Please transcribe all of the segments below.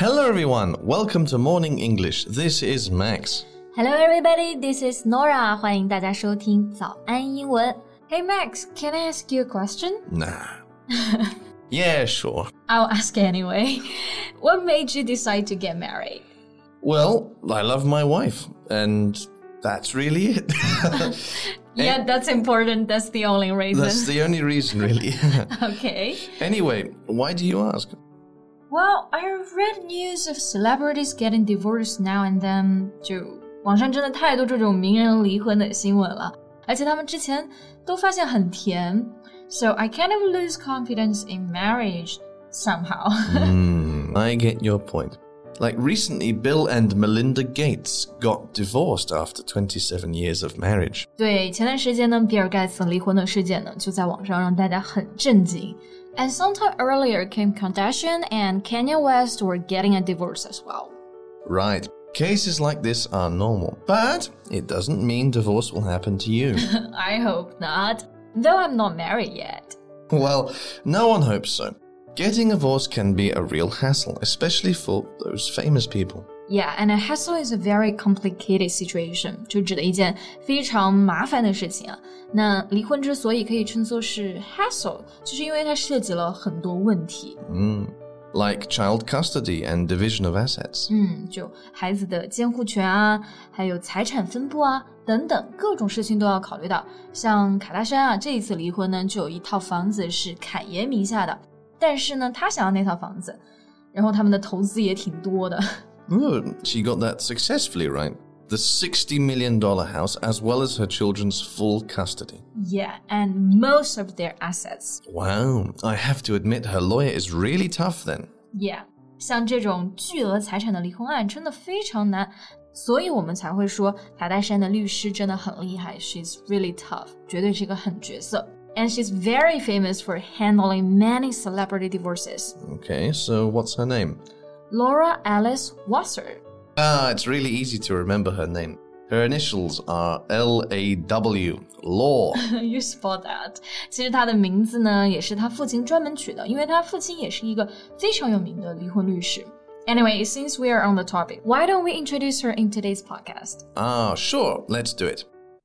Hello, everyone. Welcome to Morning English. This is Max. Hello, everybody. This is Norah. 欢迎大家收听早安英文。Hey, Max. Can I ask you a question? Nah. yeah, sure. I'll ask anyway. What made you decide to get married? Well, I love my wife, and that's really it. yeah, that's important. That's the only reason. That's the only reason, really. okay. Anyway, why do you ask? Well, I read news of celebrities getting divorced now and then. 就网上真的太多这种名人离婚的新闻了，而且他们之前都发现很甜。So I kind of lose confidence in marriage somehow. mm, I get your point. Like recently, Bill and Melinda Gates got divorced after 27 years of marriage. 对，前段时间呢，比尔盖茨离婚的事件呢，就在网上让大家很震惊。 And sometime earlier, Kim Kardashian and Kanye West were getting a divorce as well. Right. Cases like this are normal, but it doesn't mean divorce will happen to you. I hope not, though I'm not married yet. Well, no one hopes so. Getting a divorce can be a real hassle, especially for those famous people. Yeah, and a hassle is a very complicated situation，就指的一件非常麻烦的事情啊。那离婚之所以可以称作是 hassle，就是因为它涉及了很多问题。嗯。like child custody and division of assets. 嗯，就孩子的监护权啊，还有财产分布啊，等等各种事情都要考虑到。像卡戴珊啊，这一次离婚呢，就有一套房子是侃爷名下的，但是呢，他想要那套房子，然后他们的投资也挺多的。Oh, she got that successfully, right? The $60 million house, as well as her children's full custody. Yeah, and most of their assets. Wow, I have to admit, her lawyer is really tough then. Yeah, 像这种巨额财产的离婚案真的非常难，所以我们才会说卡戴珊的律师真的很厉害。She's really tough，绝对是一个狠角色。and she's very famous for handling many celebrity divorces. Okay, so what's her name? Laura Alice Wasser. Ah, it's really easy to remember her name. Her initials are L A W, Law. you spot that. 其实她的名字呢，也是她父亲专门取的，因为她父亲也是一个非常有名的离婚律师。Anyway, since we are on the topic, why don't we introduce her in today's podcast? Ah, sure, let's do it.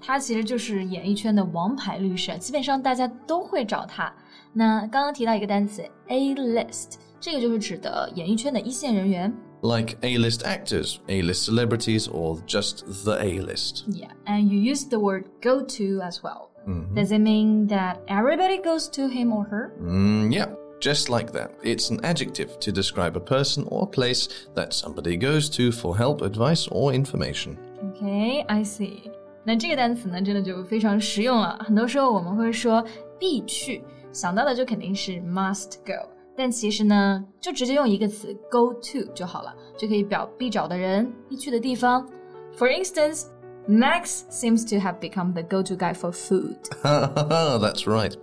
他其实就是演艺圈的王牌律师，基本上大家都会找他。那刚刚提到一个单词 A list，这个就是指的演艺圈的一线人员。Like A-list actors, A-list celebrities, or just the A-list. Yeah, and you use the word go to as well. Mm -hmm. Does it mean that everybody goes to him or her? Mm, yeah, just like that. It's an adjective to describe a person or place that somebody goes to for help, advice, or information. Okay, I see. 那这个单词呢，真的就非常实用了。很多时候我们会说必去，想到的就肯定是 must go，但其实呢，就直接用一个词 go to 就好了，就可以表必找的人、必去的地方。For instance, Max seems to have become the go-to guy for food. That's right.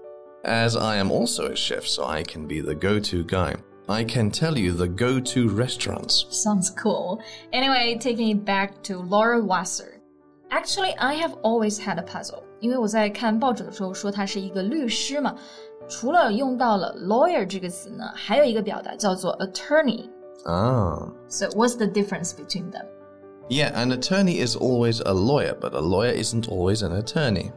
As I am also a chef, so I can be the go-to guy. I can tell you the go-to restaurants. Sounds cool. Anyway, taking it back to Laura Wasser. Actually, I have always had a puzzle，因为我在看报纸的时候说他是一个律师嘛，除了用到了 lawyer 这个词呢，还有一个表达叫做 attorney。Ah. So what's the difference between them? Yeah, an attorney is always a lawyer, but a lawyer isn't always an attorney.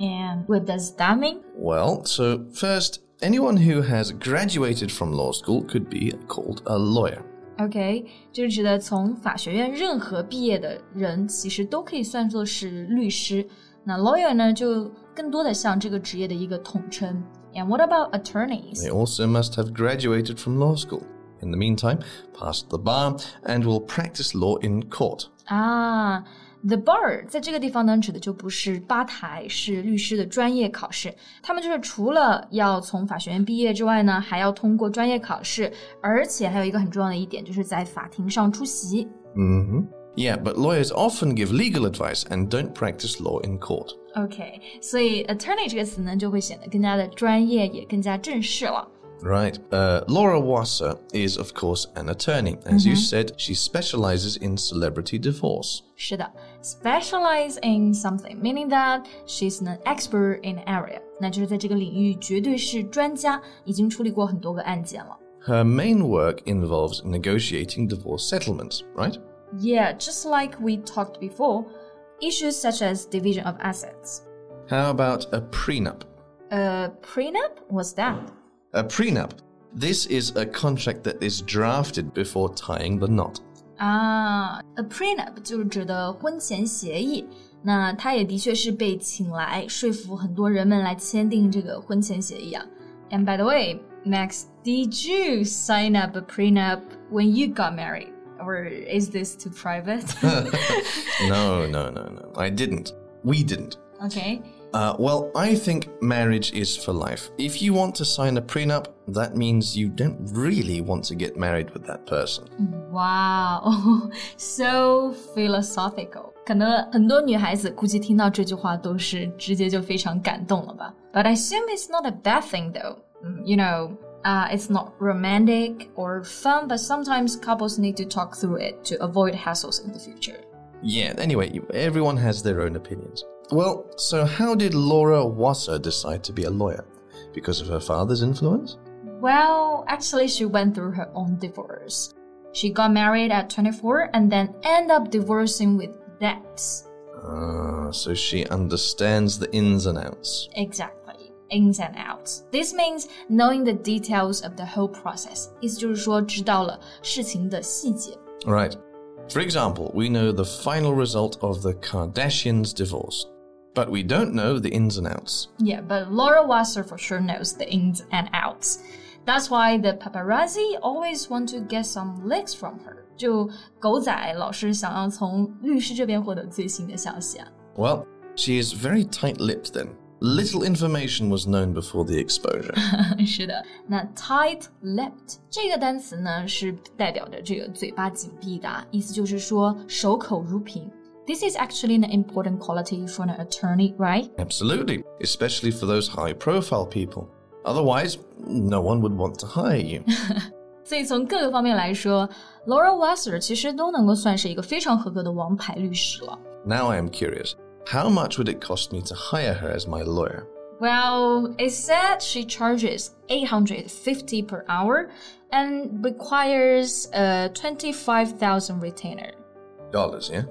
And what does that mean? Well, so first, anyone who has graduated from law school could be called a lawyer. OK，就是指的从法学院任何毕业的人，其实都可以算作是律师。那 lawyer 呢，就更多的像这个职业的一个统称。And what about attorneys? They also must have graduated from law school. In the meantime, passed the bar and will practice law in court. 啊， The bar 在这个地方呢，指的就不是吧台，是律师的专业考试。他们就是除了要从法学院毕业之外呢，还要通过专业考试，而且还有一个很重要的一点，就是在法庭上出席。Mm hmm. Yeah, but lawyers often give legal advice and don't practice law in court. OK，所以 attorney 这个词呢，就会显得更加的专业，也更加正式了。 Right. Uh, Laura Wasser is, of course, an attorney. As you said, she specializes in celebrity divorce. 是的 ，specialize in something meaning that she's an expert in an area，那就是在这个领域绝对是专家，已经处理过很多个案件了。 Her main work involves negotiating divorce settlements, right? Yeah, just like we talked before, issues such as division of assets. How about a prenup? A prenup? What's that? A prenup. This is a contract that is drafted before tying the knot. 啊，a prenup 就是指的婚前协议。那它也的确是被请来说服很多人们来签订这个婚前协议啊。And by the way, Max, did you sign up a prenup when you got married? Or is this too private? No, no, no, no. I didn't. We didn't. okay. Uh, well, I think marriage is for life. If you want to sign a prenup, that means you don't really want to get married with that person. Wow, so philosophical. 可能很多女孩子估计听到这句话都是直接就非常感动了吧。But I assume it's not a bad thing though. Mm, You know, uh, it's not romantic or fun, but sometimes couples need to talk through it to avoid hassles in the future. Yeah, anyway, you- everyone has their own opinions. Well, so how did Laura Wasser decide to be a lawyer? Because of her father's influence? Well, actually, she went through her own divorce. She got married at 24 and then ended up divorcing with debts. Ah, so she understands the ins and outs. Exactly. Ins and outs. This means knowing the details of the whole process. 意思就是说知道了事情的细节。 Right. For example, we know the final result of the Kardashians' divorce, but we don't know the ins and outs. Yeah, but Laura Wasser for sure knows the ins and outs. That's why the paparazzi always want to get some leaks from her. 就狗仔老是想要从律师这边获得最新的消息啊。 Well, she is very tight lipped then. Little information was known before the exposure. 是的，那 tight-lipped 这个单词呢，是代表着这个嘴巴紧闭的啊，意思就是说守口如瓶。 This is actually an important quality for an attorney, right? Absolutely, especially for those high profile people. Otherwise, no one would want to hire you. 所以从各个方面来说，Laura Wasser 其实都能够算是一个非常合格的王牌律师了。 now I am curious how much would it cost me to hire her as my lawyer? Well, it said she charges 850 per hour and requires a 25,000 retainer. Dollars, yeah?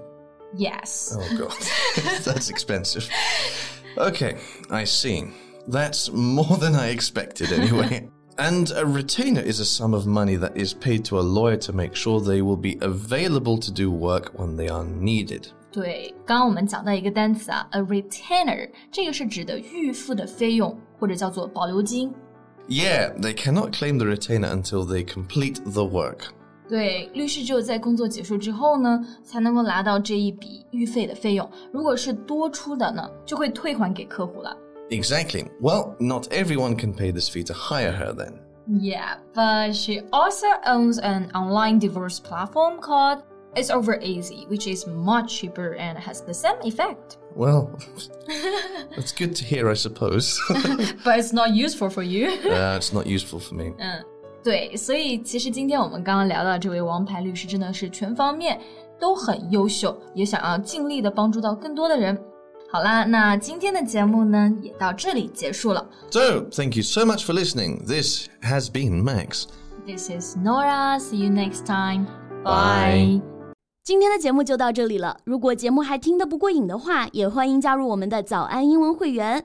Yes. Oh, God. That's expensive. Okay, I see. That's more than I expected, anyway. And a retainer is a sum of money that is paid to a lawyer to make sure they will be available to do work when they are needed. 对，刚刚我们讲到一个单词啊，a retainer，这个是指的预付的费用，或者叫做保留金。 Yeah, they cannot claim the retainer until they complete the work. 对，律师只有在工作结束之后呢，才能够拿到这一笔预费的费用。如果是多出的呢，就会退还给客户了。 Exactly. Well, not everyone can pay this fee to hire her then. Yeah, but she also owns an online divorce platform called It's Over Easy, which is much cheaper and has the same effect. Well, that's good to hear, I suppose. But it's not useful for you. uh, it's not useful for me. 对，所以其实今天我们刚刚聊到这位王牌律师，真的是全方面都很优秀，也想要尽力的帮助到更多的人。好啦，那今天的节目呢也到这里结束了。So, thank you so much for listening. This has been Max. This is Nora. See you next time. Bye. 今天的节目就到这里了。如果节目还听得不过瘾的话，也欢迎加入我们的早安英文会员。